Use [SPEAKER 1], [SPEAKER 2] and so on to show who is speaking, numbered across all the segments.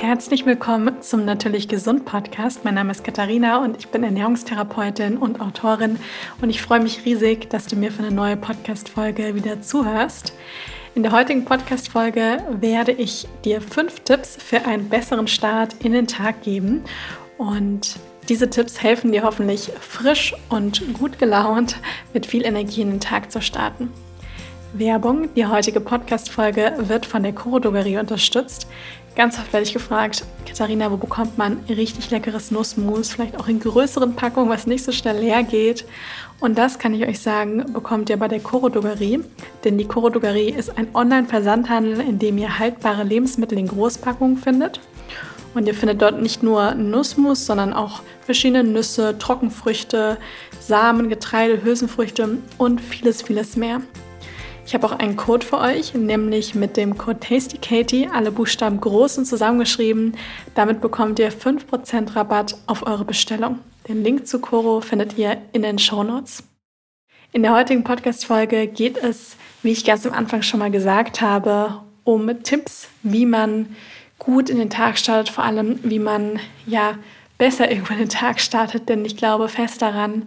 [SPEAKER 1] Herzlich willkommen zum Natürlich Gesund Podcast. Mein Name ist Katharina und ich bin Ernährungstherapeutin und Autorin und ich freue mich riesig, dass du mir für eine neue Podcast-Folge wieder zuhörst. In der heutigen Podcast-Folge werde ich dir fünf Tipps für einen besseren Start in den Tag geben und diese Tipps helfen dir hoffentlich frisch und gut gelaunt mit viel Energie in den Tag zu starten. Werbung. Die heutige Podcast-Folge wird von der Koro Drogerie unterstützt. Ganz oft werde ich gefragt, Katharina, wo bekommt man richtig leckeres Nussmus, vielleicht auch in größeren Packungen, was nicht so schnell leer geht. Und das kann ich euch sagen, bekommt ihr bei der Koro Drogerie. Denn die Koro Drogerie ist ein Online-Versandhandel, in dem ihr haltbare Lebensmittel in Großpackungen findet. Und ihr findet dort nicht nur Nussmus, sondern auch verschiedene Nüsse, Trockenfrüchte, Samen, Getreide, Hülsenfrüchte und vieles, vieles mehr. Ich habe auch einen Code für euch, nämlich mit dem Code TastyKatie, alle Buchstaben groß und zusammengeschrieben. Damit bekommt ihr 5% Rabatt auf eure Bestellung. Den Link zu Coro findet ihr in den Show Notes. In der heutigen Podcast-Folge geht es, wie ich ganz am Anfang schon mal gesagt habe, um Tipps, wie man gut in den Tag startet, vor allem wie man ja besser irgendwann den Tag startet, denn ich glaube fest daran,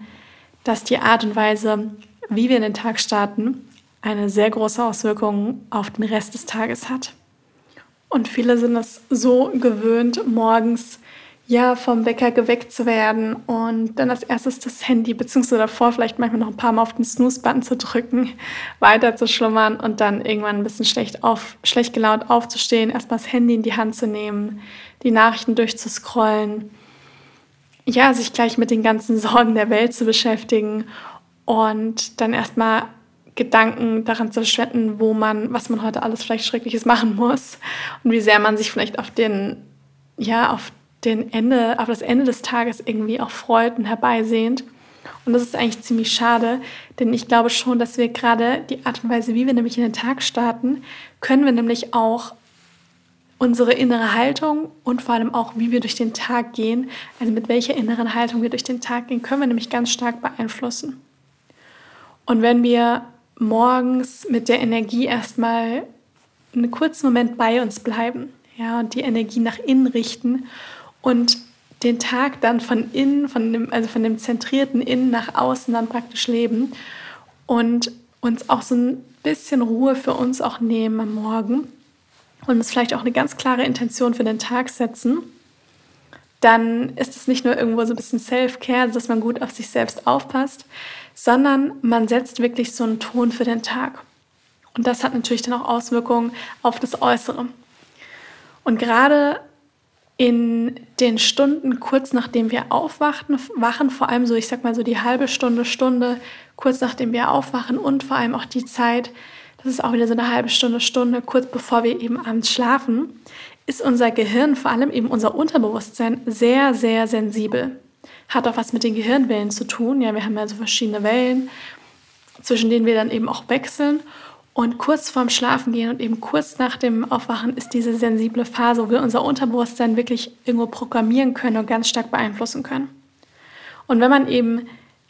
[SPEAKER 1] dass die Art und Weise, wie wir in den Tag starten, eine sehr große Auswirkung auf den Rest des Tages hat. Und viele sind es so gewöhnt, morgens ja vom Wecker geweckt zu werden und dann als erstes das Handy, beziehungsweise davor vielleicht manchmal noch ein paar Mal auf den Snooze-Button zu drücken, weiter zu schlummern und dann irgendwann ein bisschen schlecht, auf, schlecht gelaunt aufzustehen, erstmal das Handy in die Hand zu nehmen, die Nachrichten durchzuscrollen, ja, sich gleich mit den ganzen Sorgen der Welt zu beschäftigen und dann erstmal Gedanken daran zu verschwenden, wo man, was man heute alles vielleicht Schreckliches machen muss und wie sehr man sich vielleicht auf den, ja, auf den Ende, auf das Ende des Tages irgendwie auch freut und herbeisehnt. Und das ist eigentlich ziemlich schade, denn ich glaube schon, dass wir gerade die Art und Weise, wie wir nämlich in den Tag starten, können wir nämlich auch unsere innere Haltung und vor allem auch, wie wir durch den Tag gehen, also mit welcher inneren Haltung wir durch den Tag gehen, können wir nämlich ganz stark beeinflussen. Und wenn wir morgens mit der Energie erstmal einen kurzen Moment bei uns bleiben, ja, und die Energie nach innen richten und den Tag dann von innen, von dem, also von dem zentrierten Innen nach außen dann praktisch leben und uns auch so ein bisschen Ruhe für uns auch nehmen am Morgen und uns vielleicht auch eine ganz klare Intention für den Tag setzen, dann ist es nicht nur irgendwo so ein bisschen Self-Care, dass man gut auf sich selbst aufpasst, sondern man setzt wirklich so einen Ton für den Tag. Und das hat natürlich dann auch Auswirkungen auf das Äußere. Und gerade in den Stunden kurz nachdem wir aufwachen, wachen vor allem so, ich sag mal so die halbe Stunde, Stunde kurz nachdem wir aufwachen und vor allem auch die Zeit, das ist auch wieder so eine halbe Stunde, Stunde kurz bevor wir eben abends schlafen, ist unser Gehirn, vor allem eben unser Unterbewusstsein, sehr, sehr sensibel hat auch was mit den Gehirnwellen zu tun. Ja, wir haben ja so verschiedene Wellen, zwischen denen wir dann eben auch wechseln. Und kurz vorm Schlafengehen und eben kurz nach dem Aufwachen ist diese sensible Phase, wo wir unser Unterbewusstsein wirklich irgendwo programmieren können und ganz stark beeinflussen können. Und wenn man eben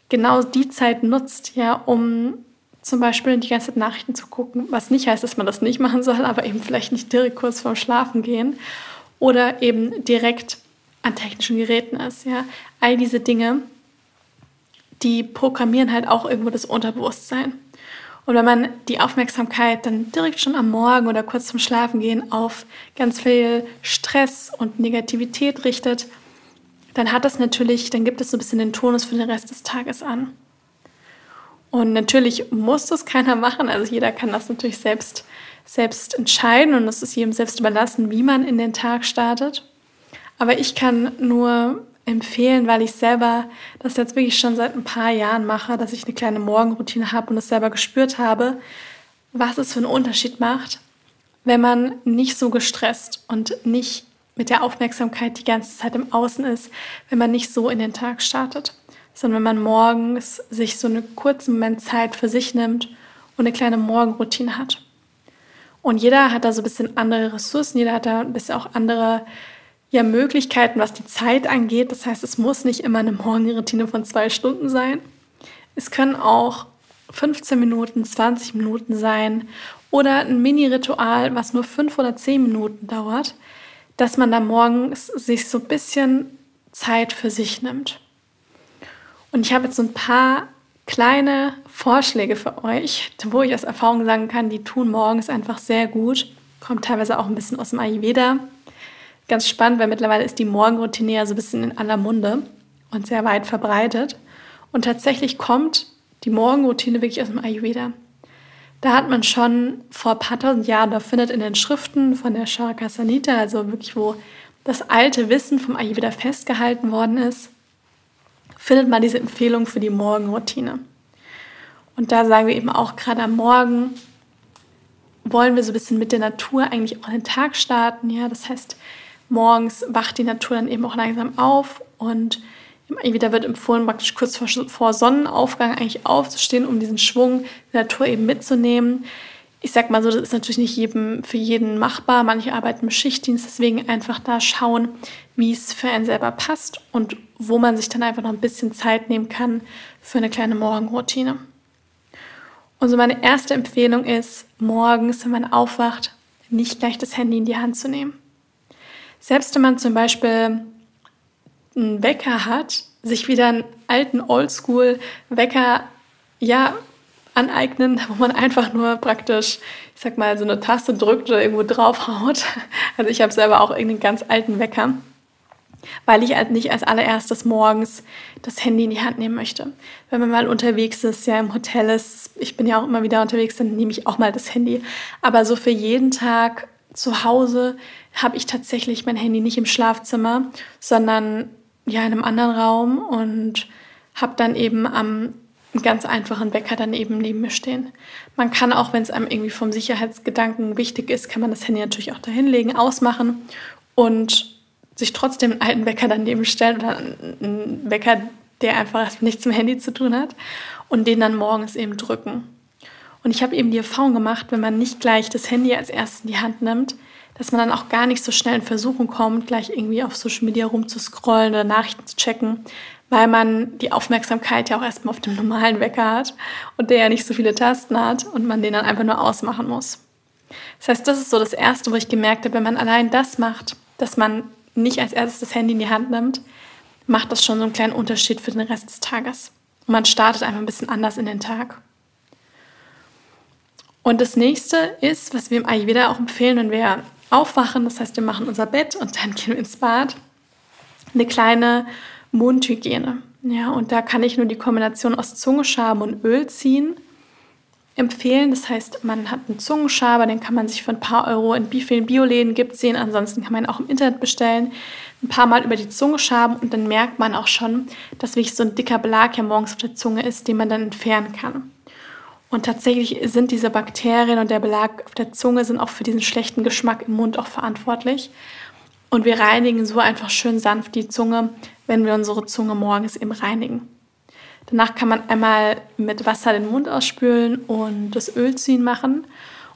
[SPEAKER 1] genau die Zeit nutzt, ja, um zum Beispiel die ganze Zeit Nachrichten zu gucken, was nicht heißt, dass man das nicht machen soll, aber eben vielleicht nicht direkt kurz vorm Schlafengehen oder eben direkt an technischen Geräten ist. Ja? All diese Dinge, die programmieren halt auch irgendwo das Unterbewusstsein. Und wenn man die Aufmerksamkeit dann direkt schon am Morgen oder kurz zum Schlafengehen auf ganz viel Stress und Negativität richtet, dann hat das natürlich, dann gibt es so ein bisschen den Tonus für den Rest des Tages an. Und natürlich muss das keiner machen, also jeder kann das natürlich selbst, selbst entscheiden und es ist jedem selbst überlassen, wie man in den Tag startet. Aber ich kann nur empfehlen, weil ich selber das jetzt wirklich schon seit ein paar Jahren mache, dass ich eine kleine Morgenroutine habe und es selber gespürt habe, was es für einen Unterschied macht, wenn man nicht so gestresst und nicht mit der Aufmerksamkeit die ganze Zeit im Außen ist, wenn man nicht so in den Tag startet, sondern wenn man morgens sich so einen kurzen Moment Zeit für sich nimmt und eine kleine Morgenroutine hat. Und jeder hat da so ein bisschen andere Ressourcen, jeder hat da ein bisschen auch andere ja Möglichkeiten, was die Zeit angeht. Das heißt, es muss nicht immer eine Morgenroutine von zwei Stunden sein. Es können auch 15 Minuten, 20 Minuten sein oder ein Mini-Ritual, was nur fünf oder zehn Minuten dauert. dass man da morgens sich so ein bisschen Zeit für sich nimmt. Und ich habe jetzt so ein paar kleine Vorschläge für euch, wo ich aus Erfahrung sagen kann, die tun morgens einfach sehr gut. Kommt teilweise auch ein bisschen aus dem Ayurveda. Ganz spannend, weil mittlerweile ist die Morgenroutine ja so ein bisschen in aller Munde und sehr weit verbreitet. Und tatsächlich kommt die Morgenroutine wirklich aus dem Ayurveda. Da hat man schon vor ein paar tausend Jahren, da findet in den Schriften von der Sharaka Sanita, also wirklich wo das alte Wissen vom Ayurveda festgehalten worden ist, findet man diese Empfehlung für die Morgenroutine. Und da sagen wir eben auch gerade am Morgen, wollen wir so ein bisschen mit der Natur eigentlich auch den Tag starten. Ja, das heißt, morgens wacht die Natur dann eben auch langsam auf und wieder wird empfohlen, praktisch kurz vor, vor Sonnenaufgang eigentlich aufzustehen, um diesen Schwung der Natur eben mitzunehmen. Ich sag mal so, das ist natürlich nicht jedem, für jeden machbar. Manche arbeiten im Schichtdienst, deswegen einfach da schauen, wie es für einen selber passt und wo man sich dann einfach noch ein bisschen Zeit nehmen kann für eine kleine Morgenroutine. Und so meine erste Empfehlung ist, morgens, wenn man aufwacht, nicht gleich das Handy in die Hand zu nehmen. Selbst wenn man zum Beispiel einen Wecker hat, sich wieder einen alten Oldschool-Wecker ja, aneignen, wo man einfach nur praktisch, ich sag mal, so eine Taste drückt oder irgendwo draufhaut. Also ich habe selber auch irgendeinen ganz alten Wecker, weil ich halt nicht als allererstes morgens das Handy in die Hand nehmen möchte. Wenn man mal unterwegs ist, ja im Hotel ist, ich bin ja auch immer wieder unterwegs, dann nehme ich auch mal das Handy. Aber so für jeden Tag zu Hause habe ich tatsächlich mein Handy nicht im Schlafzimmer, sondern ja in einem anderen Raum und habe dann eben am ganz einfachen Wecker dann eben neben mir stehen. Man kann auch, wenn es einem irgendwie vom Sicherheitsgedanken wichtig ist, kann man das Handy natürlich auch dahinlegen, ausmachen und sich trotzdem einen alten Wecker daneben stellen oder einen Wecker, der einfach nichts mit dem Handy zu tun hat und den dann morgens eben drücken. Und ich habe eben die Erfahrung gemacht, wenn man nicht gleich das Handy als erstes in die Hand nimmt, dass man dann auch gar nicht so schnell in Versuchung kommt, gleich irgendwie auf Social Media rumzuscrollen oder Nachrichten zu checken, weil man die Aufmerksamkeit ja auch erstmal auf dem normalen Wecker hat und der ja nicht so viele Tasten hat und man den dann einfach nur ausmachen muss. Das heißt, das ist so das Erste, wo ich gemerkt habe, wenn man allein das macht, dass man nicht als erstes das Handy in die Hand nimmt, macht das schon so einen kleinen Unterschied für den Rest des Tages. Und man startet einfach ein bisschen anders in den Tag. Und das nächste ist, was wir im Ayurveda auch empfehlen, wenn wir aufwachen, das heißt, wir machen unser Bett und dann gehen wir ins Bad, eine kleine Mundhygiene. Ja, und da kann ich nur die Kombination aus Zungenschaben und Öl ziehen empfehlen. Das heißt, man hat einen Zungenschaber, den kann man sich für ein paar Euro in wie vielen Bioläden gibt sehen. Ansonsten kann man ihn auch im Internet bestellen. Ein paar Mal über die Zunge schaben und dann merkt man auch schon, dass wirklich so ein dicker Belag ja morgens auf der Zunge ist, den man dann entfernen kann. Und tatsächlich sind diese Bakterien und der Belag auf der Zunge sind auch für diesen schlechten Geschmack im Mund auch verantwortlich. Und wir reinigen so einfach schön sanft die Zunge, wenn wir unsere Zunge morgens eben reinigen. Danach kann man einmal mit Wasser den Mund ausspülen und das Ölziehen machen.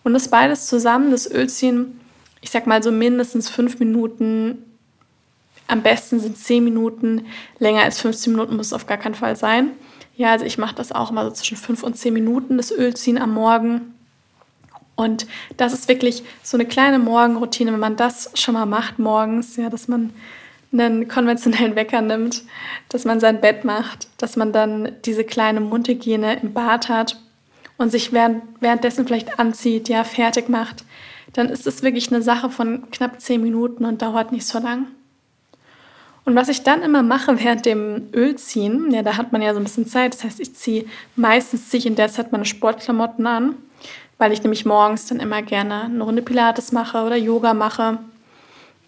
[SPEAKER 1] Und das beides zusammen, das Ölziehen, ich sag mal so mindestens fünf Minuten, am besten sind zehn Minuten, länger als 15 Minuten muss es auf gar keinen Fall sein. Ja, also ich mache das auch immer so zwischen fünf und zehn Minuten, das Ölziehen am Morgen. Und das ist wirklich so eine kleine Morgenroutine, wenn man das schon mal macht morgens, ja, dass man einen konventionellen Wecker nimmt, dass man sein Bett macht, dass man dann diese kleine Mundhygiene im Bad hat und sich während, währenddessen vielleicht anzieht, ja, fertig macht, dann ist es wirklich eine Sache von knapp zehn Minuten und dauert nicht so lang. Und was ich dann immer mache während dem Ölziehen, ja, da hat man ja so ein bisschen Zeit. Das heißt, ich ziehe meistens ziehe in der Zeit meine Sportklamotten an, weil ich nämlich morgens dann immer gerne eine Runde Pilates mache oder Yoga mache,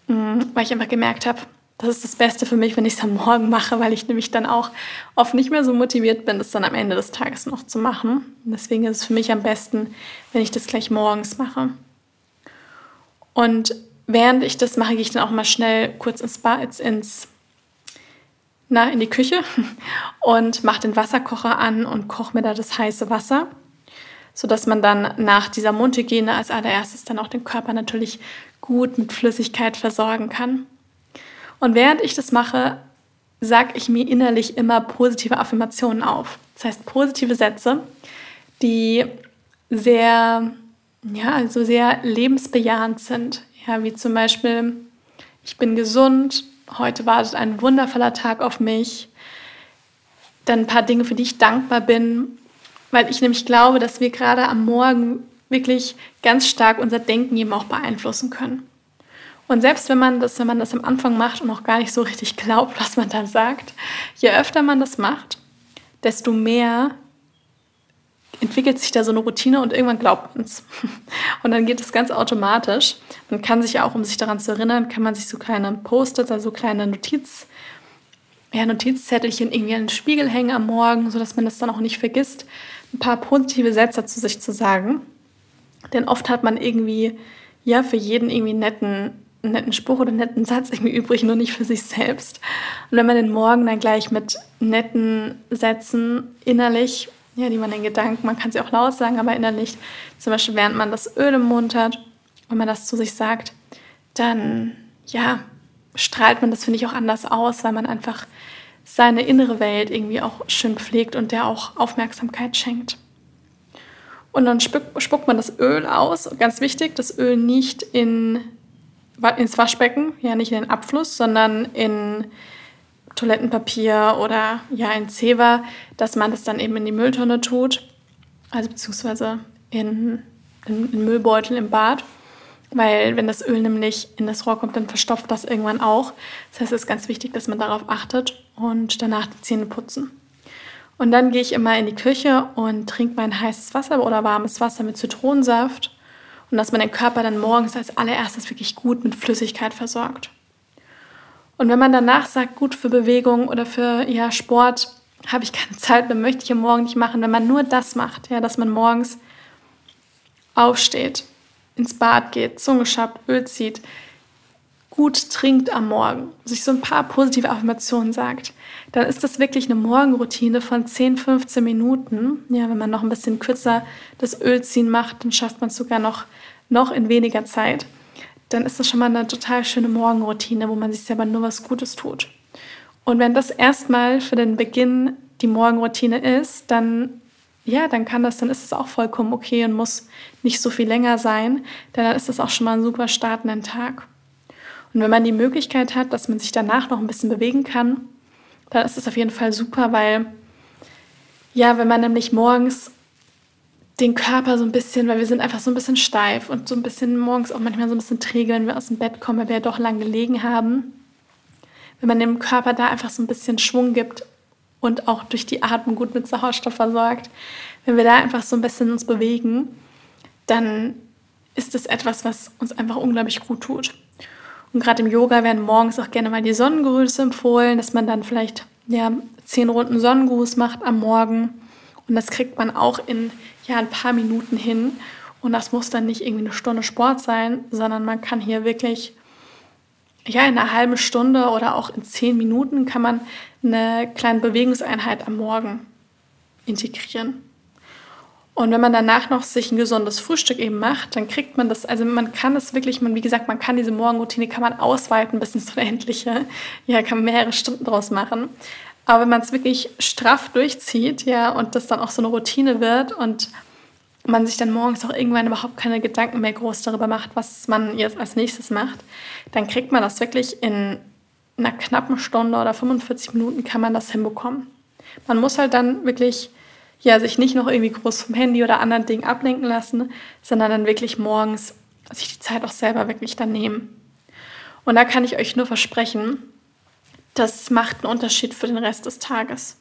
[SPEAKER 1] mm, weil ich einfach gemerkt habe, das ist das Beste für mich, wenn ich es am Morgen mache, weil ich nämlich dann auch oft nicht mehr so motiviert bin, das dann am Ende des Tages noch zu machen. Und deswegen ist es für mich am besten, wenn ich das gleich morgens mache. Und während ich das mache, gehe ich dann auch mal schnell kurz ins Bad, ins, na, in die Küche und mache den Wasserkocher an und koche mir da das heiße Wasser, sodass man dann nach dieser Mundhygiene als allererstes dann auch den Körper natürlich gut mit Flüssigkeit versorgen kann. Und während ich das mache, sage ich mir innerlich immer positive Affirmationen auf. Das heißt positive Sätze, die sehr, ja, also sehr lebensbejahend sind. Ja, wie zum Beispiel, ich bin gesund, heute wartet ein wundervoller Tag auf mich. Dann ein paar Dinge, für die ich dankbar bin, weil ich nämlich glaube, dass wir gerade am Morgen wirklich ganz stark unser Denken eben auch beeinflussen können. Und selbst wenn man das, wenn man das am Anfang macht und auch gar nicht so richtig glaubt, was man da sagt, je öfter man das macht, desto mehr entwickelt sich da so eine Routine und irgendwann glaubt man es. Und dann geht es ganz automatisch. Man kann sich ja auch, um sich daran zu erinnern, kann man sich so kleine Post-its, also kleine Notiz, ja, Notizzettelchen irgendwie an den Spiegel hängen am Morgen, sodass man das dann auch nicht vergisst, ein paar positive Sätze zu sich zu sagen. Denn oft hat man irgendwie, ja, für jeden irgendwie einen netten, einen netten Spruch oder einen netten Satz irgendwie übrig, nur nicht für sich selbst. Und wenn man den Morgen dann gleich mit netten Sätzen innerlich, ja, die man in Gedanken, man kann sie auch laut sagen, aber innerlich, zum Beispiel während man das Öl im Mund hat, wenn man das zu sich sagt, dann, ja, strahlt man das, finde ich, auch anders aus, weil man einfach seine innere Welt irgendwie auch schön pflegt und der auch Aufmerksamkeit schenkt. Und dann spuckt man das Öl aus. Ganz wichtig, das Öl nicht in, ins Waschbecken, ja nicht in den Abfluss, sondern in Toilettenpapier oder ja in Zewa, dass man das dann eben in die Mülltonne tut, also beziehungsweise in, in, in Müllbeutel im Bad. Weil wenn das Öl nämlich in das Rohr kommt, dann verstopft das irgendwann auch. Das heißt, es ist ganz wichtig, dass man darauf achtet und danach die Zähne putzen. Und dann gehe ich immer in die Küche und trinke mein heißes Wasser oder warmes Wasser mit Zitronensaft und dass man den Körper dann morgens als allererstes wirklich gut mit Flüssigkeit versorgt. Und wenn man danach sagt, gut für Bewegung oder für ja, Sport, habe ich keine Zeit, dann möchte ich am Morgen nicht machen. Wenn man nur das macht, ja, dass man morgens aufsteht, ins Bad geht, Zunge schabt, Öl zieht, gut trinkt am Morgen, sich so ein paar positive Affirmationen sagt, dann ist das wirklich eine Morgenroutine von 10, 15 Minuten. Ja, wenn man noch ein bisschen kürzer das Ölziehen macht, dann schafft man es sogar noch, noch in weniger Zeit. Dann ist das schon mal eine total schöne Morgenroutine, wo man sich selber nur was Gutes tut. Und wenn das erstmal für den Beginn die Morgenroutine ist, dann ja, dann kann das, dann ist es auch vollkommen okay und muss nicht so viel länger sein, denn dann ist das auch schon mal ein super startenden Tag. Und wenn man die Möglichkeit hat, dass man sich danach noch ein bisschen bewegen kann, dann ist es auf jeden Fall super, weil ja, wenn man nämlich morgens den Körper so ein bisschen, weil wir sind einfach so ein bisschen steif und so ein bisschen morgens auch manchmal so ein bisschen träge, wenn wir aus dem Bett kommen, weil wir ja doch lang gelegen haben. Wenn man dem Körper da einfach so ein bisschen Schwung gibt und auch durch die Atmung gut mit Sauerstoff versorgt, wenn wir da einfach so ein bisschen uns bewegen, dann ist es etwas, was uns einfach unglaublich gut tut. Und gerade im Yoga werden morgens auch gerne mal die Sonnengrüße empfohlen, dass man dann vielleicht ja, zehn Runden Sonnengruß macht am Morgen. Und das kriegt man auch in ja, ein paar Minuten hin. Und das muss dann nicht irgendwie eine Stunde Sport sein, sondern man kann hier wirklich ja, in einer halben Stunde oder auch in zehn Minuten kann man eine kleine Bewegungseinheit am Morgen integrieren. Und wenn man danach noch sich ein gesundes Frühstück eben macht, dann kriegt man das, also man kann es wirklich, man, wie gesagt, man kann diese Morgenroutine, kann man ausweiten bis ins Unendliche. Ja, kann mehrere Stunden draus machen. Aber wenn man es wirklich straff durchzieht, ja, und das dann auch so eine Routine wird und man sich dann morgens auch irgendwann überhaupt keine Gedanken mehr groß darüber macht, was man jetzt als nächstes macht, dann kriegt man das wirklich in einer knappen Stunde oder 45 Minuten kann man das hinbekommen. Man muss halt dann wirklich ja, sich nicht noch irgendwie groß vom Handy oder anderen Dingen ablenken lassen, sondern dann wirklich morgens sich die Zeit auch selber wirklich dann nehmen. Und da kann ich euch nur versprechen, das macht einen Unterschied für den Rest des Tages.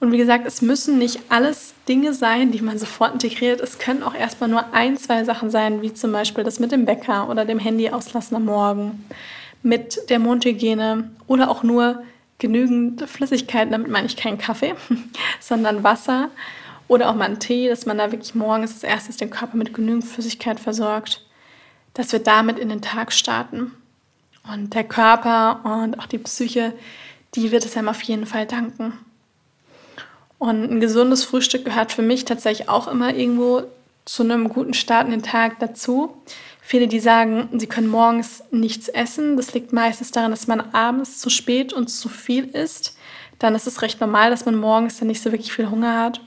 [SPEAKER 1] Und wie gesagt, es müssen nicht alles Dinge sein, die man sofort integriert. Es können auch erstmal nur ein, zwei Sachen sein, wie zum Beispiel das mit dem Bäcker oder dem Handy auslassen am Morgen, mit der Mundhygiene oder auch nur genügend Flüssigkeit, damit meine ich keinen Kaffee, sondern Wasser oder auch mal einen Tee, dass man da wirklich morgens als erstes den Körper mit genügend Flüssigkeit versorgt, dass wir damit in den Tag starten. Und der Körper und auch die Psyche, die wird es einem auf jeden Fall danken. Und ein gesundes Frühstück gehört für mich tatsächlich auch immer irgendwo zu einem guten Start in den Tag dazu. Viele, die sagen, sie können morgens nichts essen. Das liegt meistens daran, dass man abends zu spät und zu viel isst. Dann ist es recht normal, dass man morgens dann nicht so wirklich viel Hunger hat.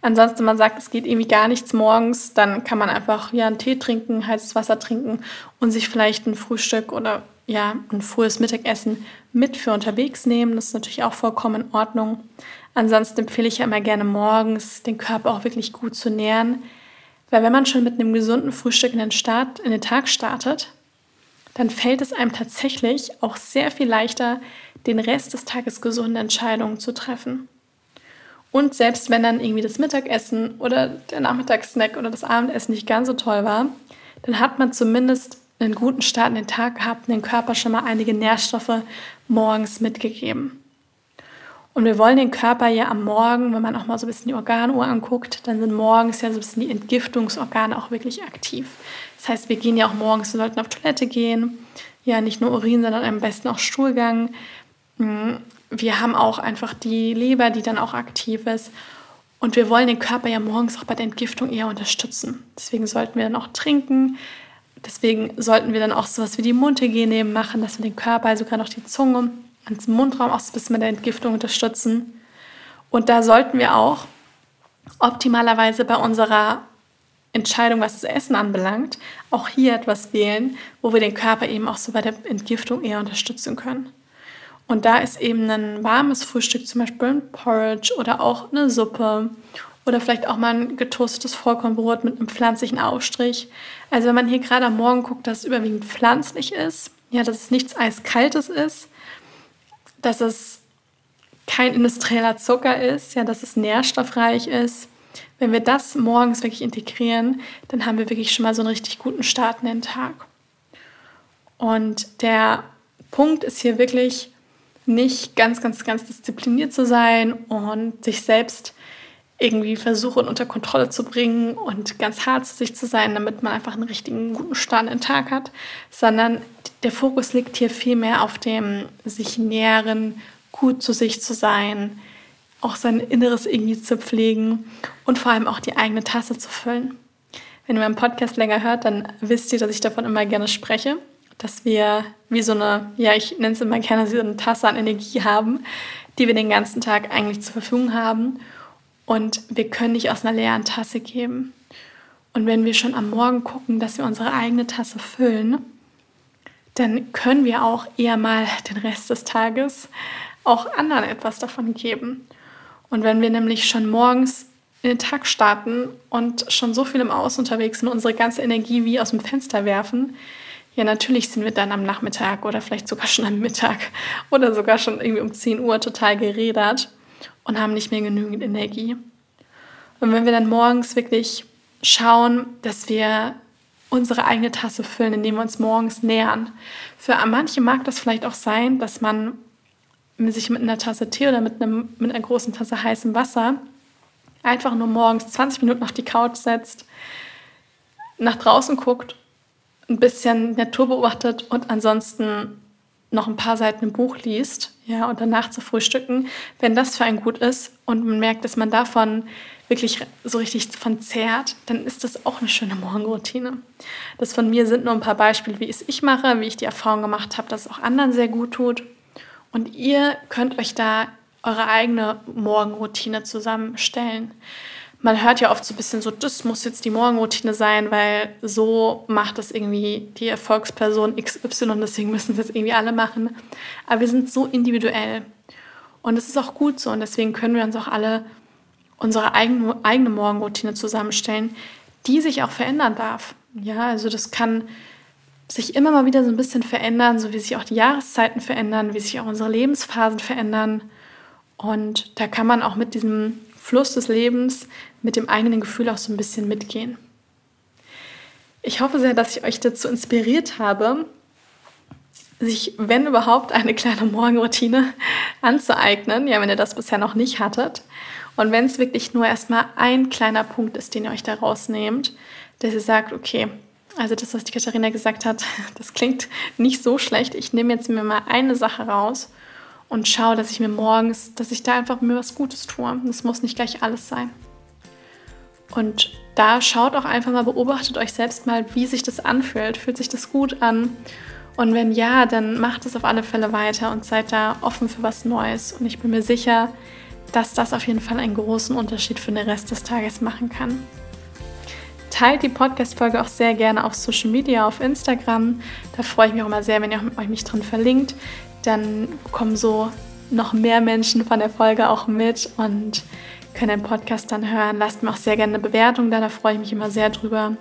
[SPEAKER 1] Ansonsten, wenn man sagt, es geht irgendwie gar nichts morgens, dann kann man einfach ja, einen Tee trinken, heißes Wasser trinken und sich vielleicht ein Frühstück oder ja, ein frühes Mittagessen mit für unterwegs nehmen. Das ist natürlich auch vollkommen in Ordnung. Ansonsten empfehle ich ja immer gerne morgens, den Körper auch wirklich gut zu nähren. Weil wenn man schon mit einem gesunden Frühstück in den, Start, in den Tag startet, dann fällt es einem tatsächlich auch sehr viel leichter, den Rest des Tages gesunde Entscheidungen zu treffen. Und selbst wenn dann irgendwie das Mittagessen oder der Nachmittagssnack oder das Abendessen nicht ganz so toll war, dann hat man zumindest einen guten Start in den Tag gehabt, den Körper schon mal einige Nährstoffe morgens mitgegeben. Und wir wollen den Körper ja am Morgen, wenn man auch mal so ein bisschen die Organuhr anguckt, dann sind morgens ja so ein bisschen die Entgiftungsorgane auch wirklich aktiv. Das heißt, wir gehen ja auch morgens, wir sollten auf Toilette gehen. Ja, nicht nur Urin, sondern am besten auch Stuhlgang. Mm, wir haben auch einfach die Leber, die dann auch aktiv ist. Und wir wollen den Körper ja morgens auch bei der Entgiftung eher unterstützen. Deswegen sollten wir dann auch trinken. Deswegen sollten wir dann auch sowas wie die Mundhygiene machen, dass wir den Körper, also sogar noch die Zunge, ans Mundraum auch so ein bisschen mit der Entgiftung unterstützen. Und da sollten wir auch optimalerweise bei unserer Entscheidung, was das Essen anbelangt, auch hier etwas wählen, wo wir den Körper eben auch so bei der Entgiftung eher unterstützen können. Und da ist eben ein warmes Frühstück, zum Beispiel ein Porridge oder auch eine Suppe oder vielleicht auch mal ein getoastetes Vollkornbrot mit einem pflanzlichen Aufstrich. Also wenn man hier gerade am Morgen guckt, dass es überwiegend pflanzlich ist, ja, dass es nichts Eiskaltes ist, dass es kein industrieller Zucker ist, ja, dass es nährstoffreich ist. Wenn wir das morgens wirklich integrieren, dann haben wir wirklich schon mal so einen richtig guten Start in den Tag. Und der Punkt ist hier wirklich nicht ganz, ganz, ganz diszipliniert zu sein und sich selbst irgendwie versuchen unter Kontrolle zu bringen und ganz hart zu sich zu sein, damit man einfach einen richtigen guten Start in den Tag hat, sondern der Fokus liegt hier viel mehr auf dem sich nähren, gut zu sich zu sein, auch sein Inneres irgendwie zu pflegen und vor allem auch die eigene Tasse zu füllen. Wenn ihr meinen Podcast länger hört, dann wisst ihr, dass ich davon immer gerne spreche, dass wir wie so eine, ja, ich nenne es immer gerne so eine Tasse an Energie haben, die wir den ganzen Tag eigentlich zur Verfügung haben und wir können nicht aus einer leeren Tasse geben. Und wenn wir schon am Morgen gucken, dass wir unsere eigene Tasse füllen, dann können wir auch eher mal den Rest des Tages auch anderen etwas davon geben. Und wenn wir nämlich schon morgens in den Tag starten und schon so viel im Außen unterwegs sind, unsere ganze Energie wie aus dem Fenster werfen, ja, natürlich sind wir dann am Nachmittag oder vielleicht sogar schon am Mittag oder sogar schon irgendwie um 10 Uhr total gerädert und haben nicht mehr genügend Energie. Und wenn wir dann morgens wirklich schauen, dass wir unsere eigene Tasse füllen, indem wir uns morgens nähern. Für manche mag das vielleicht auch sein, dass man sich mit einer Tasse Tee oder mit, einem, mit einer großen Tasse heißem Wasser einfach nur morgens 20 Minuten auf die Couch setzt, nach draußen guckt, ein bisschen Natur beobachtet und ansonsten noch ein paar Seiten im Buch liest, ja, und danach zu frühstücken, wenn das für einen gut ist und man merkt, dass man davon wirklich so richtig von zehrt, dann ist das auch eine schöne Morgenroutine. Das von mir sind nur ein paar Beispiele, wie es ich mache, wie ich die Erfahrung gemacht habe, dass es auch anderen sehr gut tut. Und ihr könnt euch da eure eigene Morgenroutine zusammenstellen man hört ja oft so ein bisschen so, das muss jetzt die Morgenroutine sein, weil so macht das irgendwie die Erfolgsperson XY, deswegen müssen es jetzt irgendwie alle machen. Aber wir sind so individuell. Und es ist auch gut so und deswegen können wir uns auch alle unsere eigene, eigene Morgenroutine zusammenstellen, die sich auch verändern darf. Ja, also das kann sich immer mal wieder so ein bisschen verändern, so wie sich auch die Jahreszeiten verändern, wie sich auch unsere Lebensphasen verändern. Und da kann man auch mit diesem Fluss des Lebens mit dem eigenen Gefühl auch so ein bisschen mitgehen. Ich hoffe sehr, dass ich euch dazu inspiriert habe, sich, wenn überhaupt, eine kleine Morgenroutine anzueignen, ja, wenn ihr das bisher noch nicht hattet. Und wenn es wirklich nur erstmal ein kleiner Punkt ist, den ihr euch da rausnehmt, dass ihr sagt, okay, also das, was die Katharina gesagt hat, das klingt nicht so schlecht. Ich nehme jetzt mir mal eine Sache raus und schaue, dass ich mir morgens, dass ich da einfach mir was Gutes tue. Das muss nicht gleich alles sein. Und da schaut auch einfach mal, beobachtet euch selbst mal, wie sich das anfühlt. Fühlt sich das gut an? Und wenn ja, dann macht es auf alle Fälle weiter und seid da offen für was Neues. Und ich bin mir sicher, dass das auf jeden Fall einen großen Unterschied für den Rest des Tages machen kann. teilt die Podcast-Folge auch sehr gerne auf Social Media, auf Instagram. Da freue ich mich auch immer sehr, wenn ihr euch mich drin verlinkt. Dann kommen so noch mehr Menschen von der Folge auch mit und können den Podcast dann hören. Lasst mir auch sehr gerne eine Bewertung da, da freue ich mich immer sehr drüber.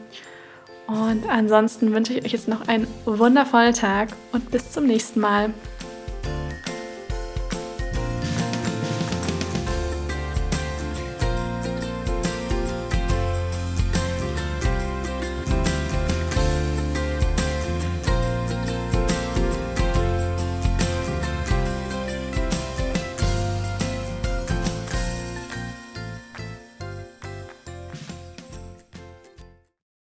[SPEAKER 1] Und ansonsten wünsche ich euch jetzt noch einen wundervollen Tag und bis zum nächsten Mal.